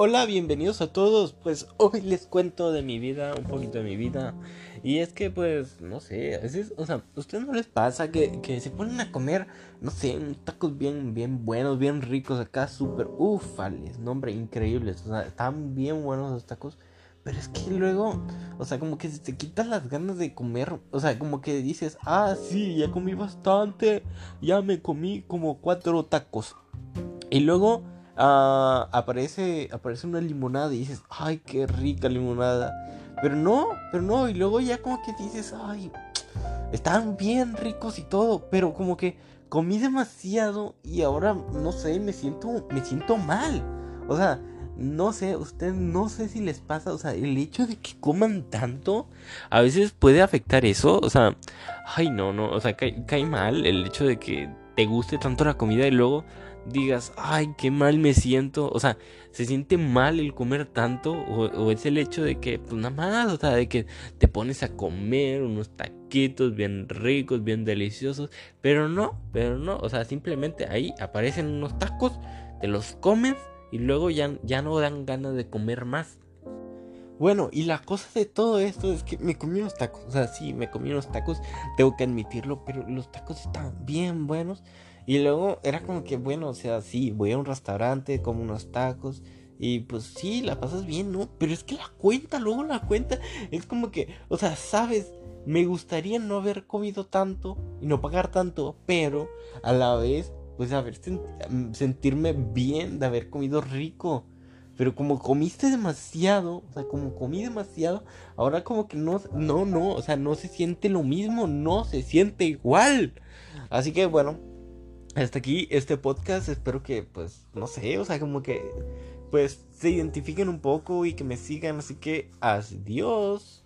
Hola, bienvenidos a todos. Pues hoy les cuento de mi vida, un poquito de mi vida. Y es que, pues, no sé, a veces, o sea, ¿a ustedes no les pasa que, se ponen a comer, no sé, tacos bien, bien buenos, bien ricos acá, súper, ufales, nombre, increíbles. O sea, están bien buenos los tacos. Pero es que luego, o sea, como que se te quitan las ganas de comer. O sea, como que dices, ah, sí, ya comí bastante. Ya me comí como cuatro tacos. Y luego Ah, aparece, aparece una limonada y dices, ay, qué rica limonada. Pero no, pero no, y luego ya como que dices, ay, están bien ricos y todo, pero como que comí demasiado y ahora, no sé, me siento, me siento mal. O sea, no sé, usted no sé si les pasa, o sea, el hecho de que coman tanto, a veces puede afectar eso, o sea, ay, no, no, o sea, cae, cae mal el hecho de que te guste tanto la comida y luego digas, ay, qué mal me siento. O sea, se siente mal el comer tanto. O, es el hecho de que, pues nada más, o sea, de que te pones a comer unos taquitos bien ricos, bien deliciosos. Pero no, pero no. O sea, simplemente ahí aparecen unos tacos, te los comes y luego ya, ya no dan ganas de comer más. Bueno, y la cosa de todo esto es que me comí unos tacos. O sea, sí, me comí unos tacos, tengo que admitirlo, pero los tacos estaban bien buenos. Y luego era como que, bueno, o sea, sí, voy a un restaurante, como unos tacos. Y pues sí, la pasas bien, ¿no? Pero es que la cuenta, luego la cuenta, es como que, o sea, sabes, me gustaría no haber comido tanto y no pagar tanto, pero a la vez, pues haber sentirme bien de haber comido rico. Pero como comiste demasiado, o sea, como comí demasiado, ahora como que no, no, no, o sea, no se siente lo mismo, no se siente igual. Así que bueno, hasta aquí este podcast. Espero que, pues, no sé, o sea, como que, pues, se identifiquen un poco y que me sigan. Así que, adiós.